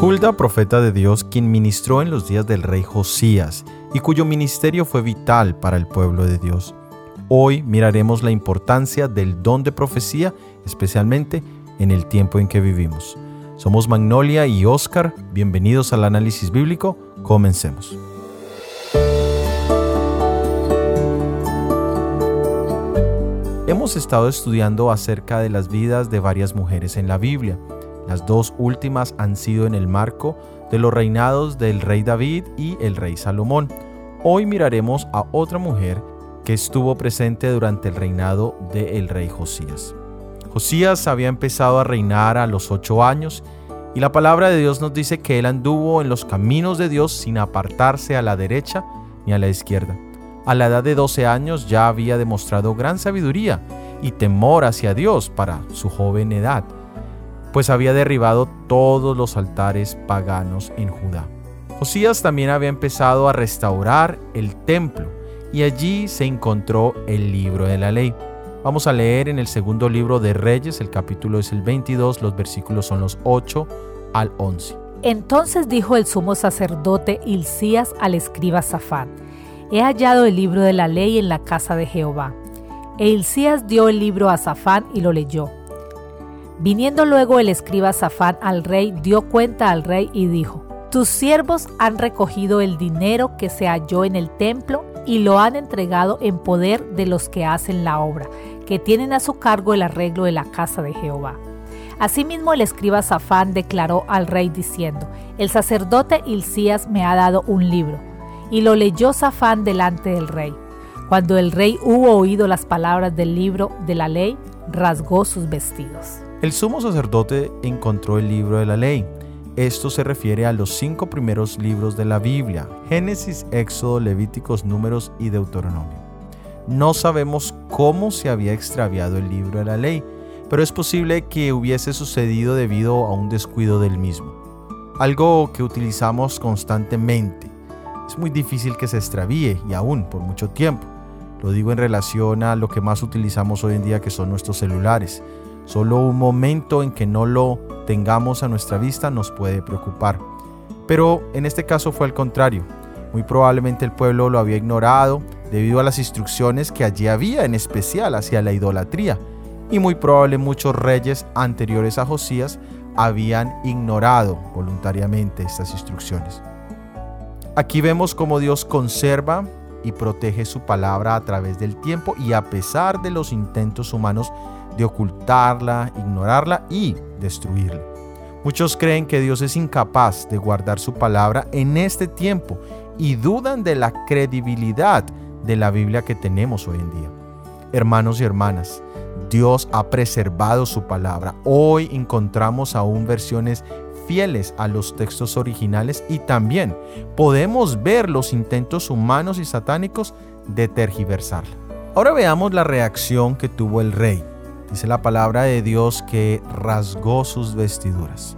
Hulda, profeta de Dios, quien ministró en los días del rey Josías y cuyo ministerio fue vital para el pueblo de Dios. Hoy miraremos la importancia del don de profecía, especialmente en el tiempo en que vivimos. Somos Magnolia y Oscar, bienvenidos al análisis bíblico, comencemos. Hemos estado estudiando acerca de las vidas de varias mujeres en la Biblia. Las dos últimas han sido en el marco de los reinados del rey David y el rey Salomón. Hoy miraremos a otra mujer que estuvo presente durante el reinado del rey Josías. Josías había empezado a reinar a los ocho años y la palabra de Dios nos dice que él anduvo en los caminos de Dios sin apartarse a la derecha ni a la izquierda. A la edad de 12 años ya había demostrado gran sabiduría y temor hacia Dios para su joven edad pues había derribado todos los altares paganos en Judá. Josías también había empezado a restaurar el templo y allí se encontró el libro de la ley. Vamos a leer en el segundo libro de Reyes, el capítulo es el 22, los versículos son los 8 al 11. Entonces dijo el sumo sacerdote Hilcías al escriba Safán, He hallado el libro de la ley en la casa de Jehová. E Hilcías dio el libro a Safán y lo leyó. Viniendo luego el escriba Safán al rey, dio cuenta al rey y dijo, Tus siervos han recogido el dinero que se halló en el templo y lo han entregado en poder de los que hacen la obra, que tienen a su cargo el arreglo de la casa de Jehová. Asimismo el escriba Safán declaró al rey diciendo, El sacerdote Hilcías me ha dado un libro. Y lo leyó Safán delante del rey. Cuando el rey hubo oído las palabras del libro de la ley, rasgó sus vestidos. El sumo sacerdote encontró el libro de la ley. Esto se refiere a los cinco primeros libros de la Biblia, Génesis, Éxodo, Levíticos, Números y Deuteronomio. No sabemos cómo se había extraviado el libro de la ley, pero es posible que hubiese sucedido debido a un descuido del mismo. Algo que utilizamos constantemente. Es muy difícil que se extravíe y aún por mucho tiempo. Lo digo en relación a lo que más utilizamos hoy en día que son nuestros celulares. Solo un momento en que no lo tengamos a nuestra vista nos puede preocupar. Pero en este caso fue al contrario. Muy probablemente el pueblo lo había ignorado debido a las instrucciones que allí había, en especial hacia la idolatría. Y muy probable muchos reyes anteriores a Josías habían ignorado voluntariamente estas instrucciones. Aquí vemos cómo Dios conserva y protege su palabra a través del tiempo y a pesar de los intentos humanos de ocultarla, ignorarla y destruirla. Muchos creen que Dios es incapaz de guardar su palabra en este tiempo y dudan de la credibilidad de la Biblia que tenemos hoy en día. Hermanos y hermanas, Dios ha preservado su palabra. Hoy encontramos aún versiones fieles a los textos originales y también podemos ver los intentos humanos y satánicos de tergiversarla. Ahora veamos la reacción que tuvo el rey. Dice la palabra de Dios que rasgó sus vestiduras.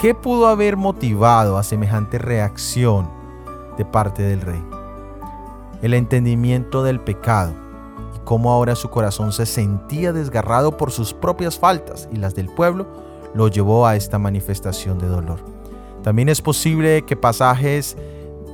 ¿Qué pudo haber motivado a semejante reacción de parte del rey? El entendimiento del pecado y cómo ahora su corazón se sentía desgarrado por sus propias faltas y las del pueblo lo llevó a esta manifestación de dolor. También es posible que pasajes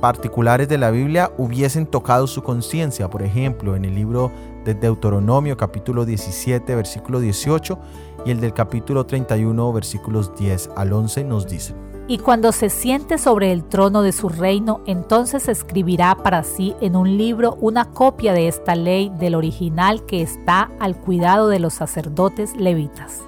particulares de la Biblia hubiesen tocado su conciencia, por ejemplo, en el libro de Deuteronomio capítulo 17 versículo 18 y el del capítulo 31 versículos 10 al 11 nos dicen. Y cuando se siente sobre el trono de su reino, entonces escribirá para sí en un libro una copia de esta ley del original que está al cuidado de los sacerdotes levitas.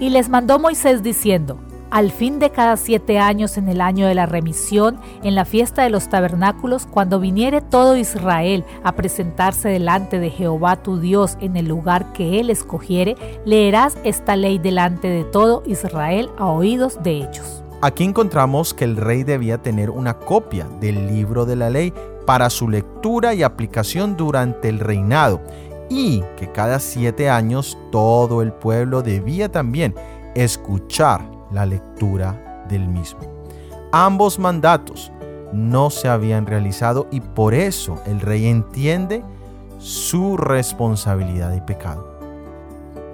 Y les mandó Moisés diciendo, al fin de cada siete años en el año de la remisión, en la fiesta de los tabernáculos, cuando viniere todo Israel a presentarse delante de Jehová tu Dios en el lugar que él escogiere, leerás esta ley delante de todo Israel a oídos de ellos. Aquí encontramos que el rey debía tener una copia del libro de la ley para su lectura y aplicación durante el reinado y que cada siete años todo el pueblo debía también escuchar la lectura del mismo. Ambos mandatos no se habían realizado y por eso el rey entiende su responsabilidad y pecado.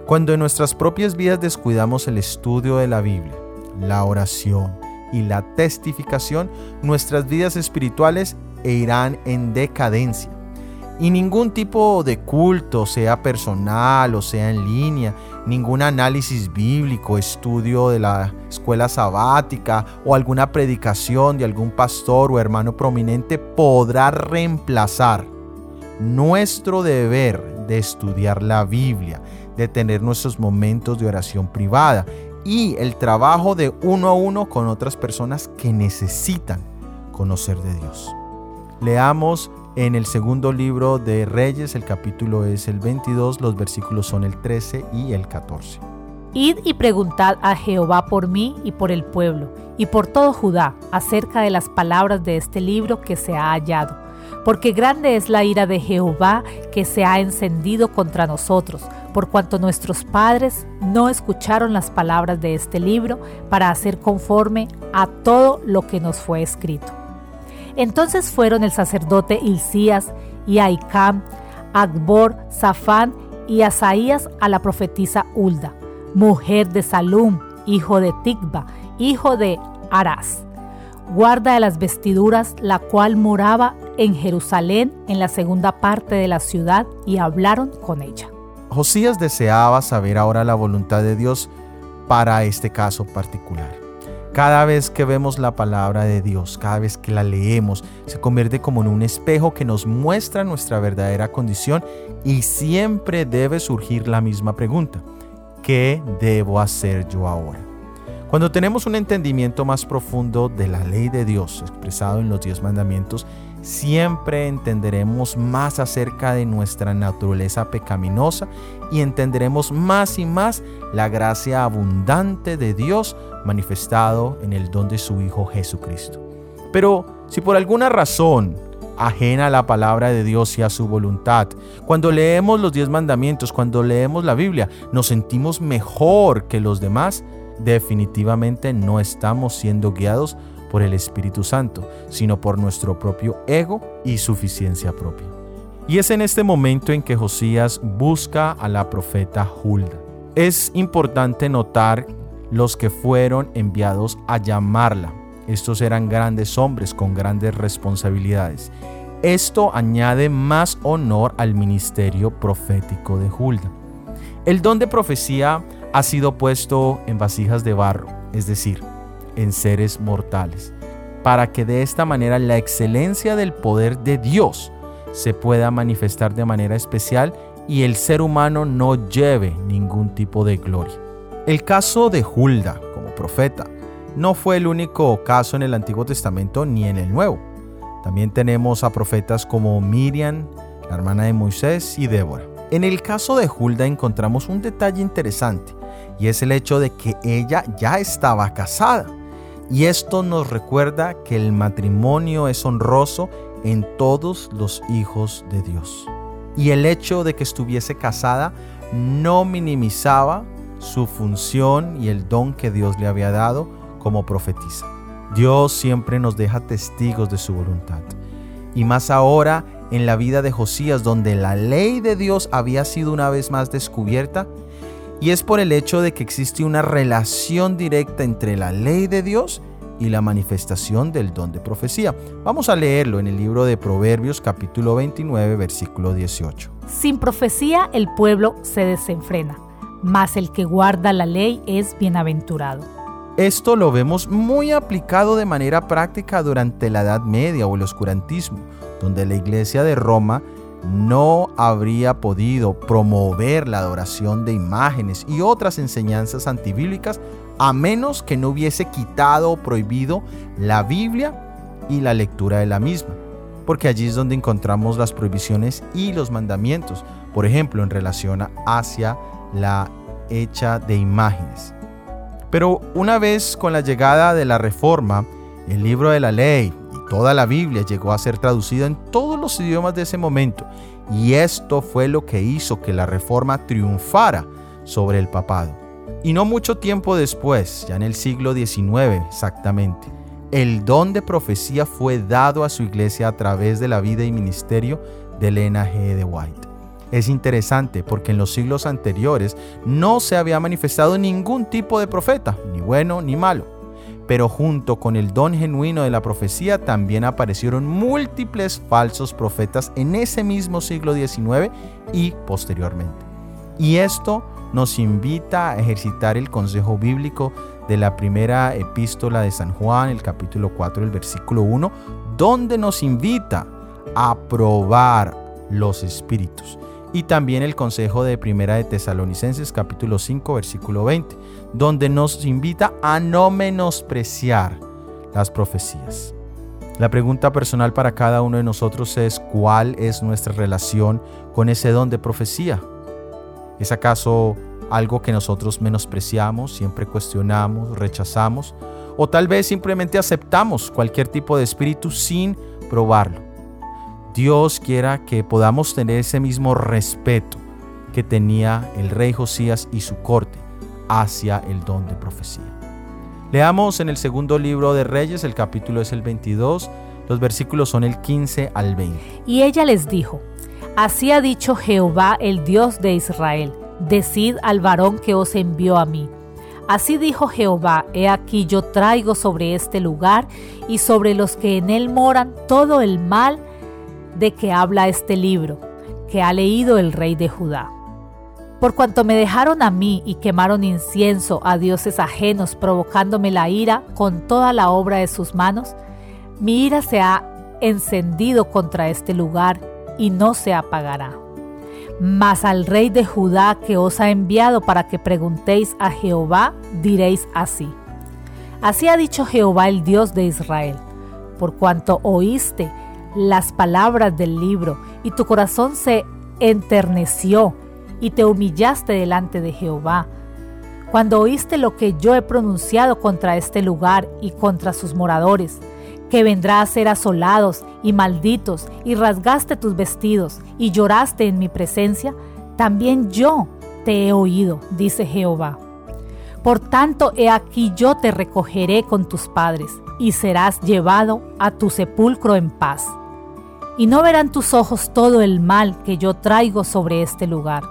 Cuando en nuestras propias vidas descuidamos el estudio de la Biblia, la oración y la testificación, nuestras vidas espirituales irán en decadencia. Y ningún tipo de culto, sea personal o sea en línea, ningún análisis bíblico, estudio de la escuela sabática o alguna predicación de algún pastor o hermano prominente podrá reemplazar nuestro deber de estudiar la Biblia, de tener nuestros momentos de oración privada y el trabajo de uno a uno con otras personas que necesitan conocer de Dios. Leamos en el segundo libro de Reyes, el capítulo es el 22, los versículos son el 13 y el 14. Id y preguntad a Jehová por mí y por el pueblo, y por todo Judá, acerca de las palabras de este libro que se ha hallado. Porque grande es la ira de Jehová que se ha encendido contra nosotros, por cuanto nuestros padres no escucharon las palabras de este libro para hacer conforme a todo lo que nos fue escrito. Entonces fueron el sacerdote Hilcías y Aicam, Agbor, Safán y Asaías a la profetisa Hulda, mujer de Salum, hijo de Tigba, hijo de Arás, guarda de las vestiduras, la cual moraba en Jerusalén en la segunda parte de la ciudad, y hablaron con ella. Josías deseaba saber ahora la voluntad de Dios para este caso particular. Cada vez que vemos la palabra de Dios, cada vez que la leemos, se convierte como en un espejo que nos muestra nuestra verdadera condición y siempre debe surgir la misma pregunta. ¿Qué debo hacer yo ahora? Cuando tenemos un entendimiento más profundo de la ley de Dios expresado en los diez mandamientos, siempre entenderemos más acerca de nuestra naturaleza pecaminosa y entenderemos más y más la gracia abundante de Dios manifestado en el don de su Hijo Jesucristo. Pero si por alguna razón ajena a la palabra de Dios y a su voluntad. Cuando leemos los diez mandamientos, cuando leemos la Biblia, nos sentimos mejor que los demás, definitivamente no estamos siendo guiados por el Espíritu Santo, sino por nuestro propio ego y suficiencia propia. Y es en este momento en que Josías busca a la profeta Hulda. Es importante notar los que fueron enviados a llamarla. Estos eran grandes hombres con grandes responsabilidades. Esto añade más honor al ministerio profético de Hulda. El don de profecía ha sido puesto en vasijas de barro, es decir, en seres mortales, para que de esta manera la excelencia del poder de Dios se pueda manifestar de manera especial y el ser humano no lleve ningún tipo de gloria. El caso de Hulda como profeta no fue el único caso en el Antiguo Testamento ni en el Nuevo. También tenemos a profetas como Miriam, la hermana de Moisés y Débora. En el caso de Hulda encontramos un detalle interesante y es el hecho de que ella ya estaba casada. Y esto nos recuerda que el matrimonio es honroso en todos los hijos de Dios. Y el hecho de que estuviese casada no minimizaba su función y el don que Dios le había dado como profetisa. Dios siempre nos deja testigos de su voluntad. Y más ahora en la vida de Josías, donde la ley de Dios había sido una vez más descubierta y es por el hecho de que existe una relación directa entre la ley de Dios y la manifestación del don de profecía. Vamos a leerlo en el libro de Proverbios capítulo 29 versículo 18. Sin profecía el pueblo se desenfrena, mas el que guarda la ley es bienaventurado. Esto lo vemos muy aplicado de manera práctica durante la Edad Media o el oscurantismo, donde la iglesia de Roma no habría podido promover la adoración de imágenes y otras enseñanzas antibíblicas a menos que no hubiese quitado o prohibido la Biblia y la lectura de la misma, porque allí es donde encontramos las prohibiciones y los mandamientos, por ejemplo, en relación hacia la hecha de imágenes. Pero una vez con la llegada de la reforma, el libro de la ley Toda la Biblia llegó a ser traducida en todos los idiomas de ese momento y esto fue lo que hizo que la reforma triunfara sobre el papado. Y no mucho tiempo después, ya en el siglo XIX exactamente, el don de profecía fue dado a su iglesia a través de la vida y ministerio de Elena G. de White. Es interesante porque en los siglos anteriores no se había manifestado ningún tipo de profeta, ni bueno ni malo. Pero junto con el don genuino de la profecía también aparecieron múltiples falsos profetas en ese mismo siglo XIX y posteriormente. Y esto nos invita a ejercitar el consejo bíblico de la primera epístola de San Juan, el capítulo 4, el versículo 1, donde nos invita a probar los espíritus. Y también el consejo de Primera de Tesalonicenses capítulo 5 versículo 20, donde nos invita a no menospreciar las profecías. La pregunta personal para cada uno de nosotros es ¿cuál es nuestra relación con ese don de profecía? ¿Es acaso algo que nosotros menospreciamos, siempre cuestionamos, rechazamos? ¿O tal vez simplemente aceptamos cualquier tipo de espíritu sin probarlo? Dios quiera que podamos tener ese mismo respeto que tenía el rey Josías y su corte hacia el don de profecía. Leamos en el segundo libro de Reyes, el capítulo es el 22, los versículos son el 15 al 20. Y ella les dijo, Así ha dicho Jehová, el Dios de Israel, decid al varón que os envió a mí. Así dijo Jehová, he aquí yo traigo sobre este lugar y sobre los que en él moran todo el mal de que habla este libro, que ha leído el rey de Judá. Por cuanto me dejaron a mí y quemaron incienso a dioses ajenos, provocándome la ira con toda la obra de sus manos, mi ira se ha encendido contra este lugar y no se apagará. Mas al rey de Judá que os ha enviado para que preguntéis a Jehová, diréis así. Así ha dicho Jehová el Dios de Israel, por cuanto oíste las palabras del libro y tu corazón se enterneció y te humillaste delante de Jehová. Cuando oíste lo que yo he pronunciado contra este lugar y contra sus moradores, que vendrá a ser asolados y malditos, y rasgaste tus vestidos y lloraste en mi presencia, también yo te he oído, dice Jehová. Por tanto, he aquí yo te recogeré con tus padres, y serás llevado a tu sepulcro en paz y no verán tus ojos todo el mal que yo traigo sobre este lugar.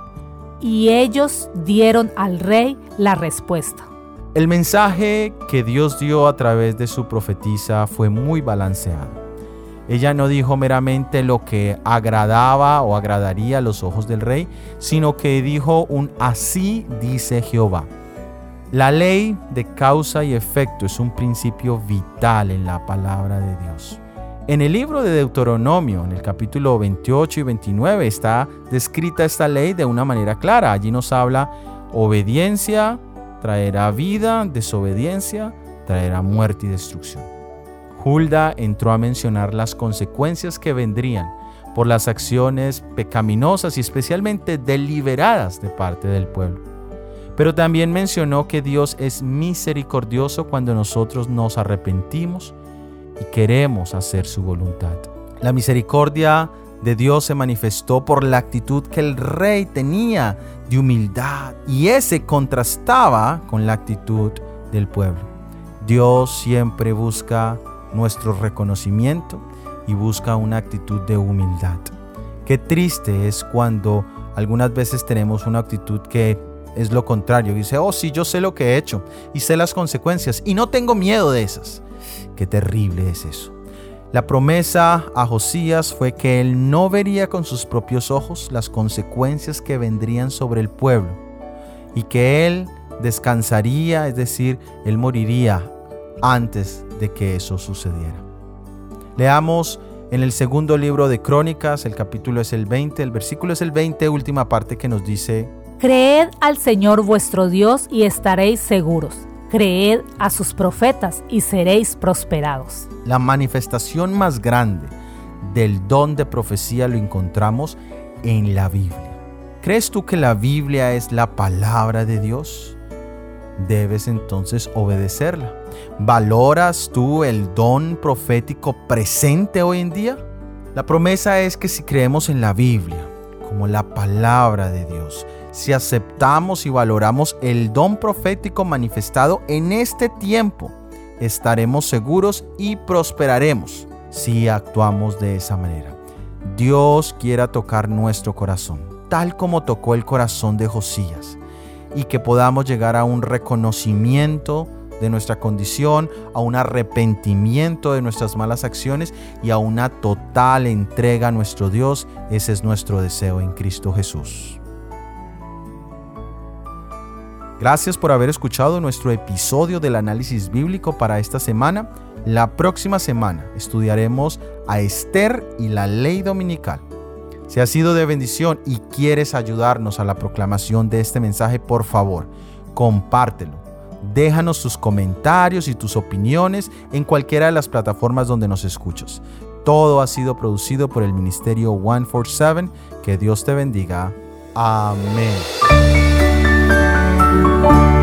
Y ellos dieron al rey la respuesta. El mensaje que Dios dio a través de su profetisa fue muy balanceado. Ella no dijo meramente lo que agradaba o agradaría a los ojos del rey, sino que dijo un así dice Jehová. La ley de causa y efecto es un principio vital en la palabra de Dios. En el libro de Deuteronomio, en el capítulo 28 y 29, está descrita esta ley de una manera clara. Allí nos habla obediencia traerá vida, desobediencia traerá muerte y destrucción. Hulda entró a mencionar las consecuencias que vendrían por las acciones pecaminosas y especialmente deliberadas de parte del pueblo. Pero también mencionó que Dios es misericordioso cuando nosotros nos arrepentimos y queremos hacer su voluntad. La misericordia de Dios se manifestó por la actitud que el rey tenía de humildad y ese contrastaba con la actitud del pueblo. Dios siempre busca nuestro reconocimiento y busca una actitud de humildad. Qué triste es cuando algunas veces tenemos una actitud que es lo contrario. Dice, oh sí, yo sé lo que he hecho y sé las consecuencias y no tengo miedo de esas. Qué terrible es eso. La promesa a Josías fue que él no vería con sus propios ojos las consecuencias que vendrían sobre el pueblo y que él descansaría, es decir, él moriría antes de que eso sucediera. Leamos en el segundo libro de Crónicas, el capítulo es el 20, el versículo es el 20, última parte que nos dice, Creed al Señor vuestro Dios y estaréis seguros Creed a sus profetas y seréis prosperados. La manifestación más grande del don de profecía lo encontramos en la Biblia. ¿Crees tú que la Biblia es la palabra de Dios? Debes entonces obedecerla. ¿Valoras tú el don profético presente hoy en día? La promesa es que si creemos en la Biblia como la palabra de Dios, si aceptamos y valoramos el don profético manifestado en este tiempo, estaremos seguros y prosperaremos si actuamos de esa manera. Dios quiera tocar nuestro corazón, tal como tocó el corazón de Josías y que podamos llegar a un reconocimiento de nuestra condición, a un arrepentimiento de nuestras malas acciones y a una total entrega a nuestro Dios. Ese es nuestro deseo en Cristo Jesús. Gracias por haber escuchado nuestro episodio del análisis bíblico para esta semana. La próxima semana estudiaremos a Esther y la ley dominical. Si has sido de bendición y quieres ayudarnos a la proclamación de este mensaje, por favor, compártelo. Déjanos tus comentarios y tus opiniones en cualquiera de las plataformas donde nos escuchas. Todo ha sido producido por el Ministerio 147. Que Dios te bendiga. Amén. Thank you.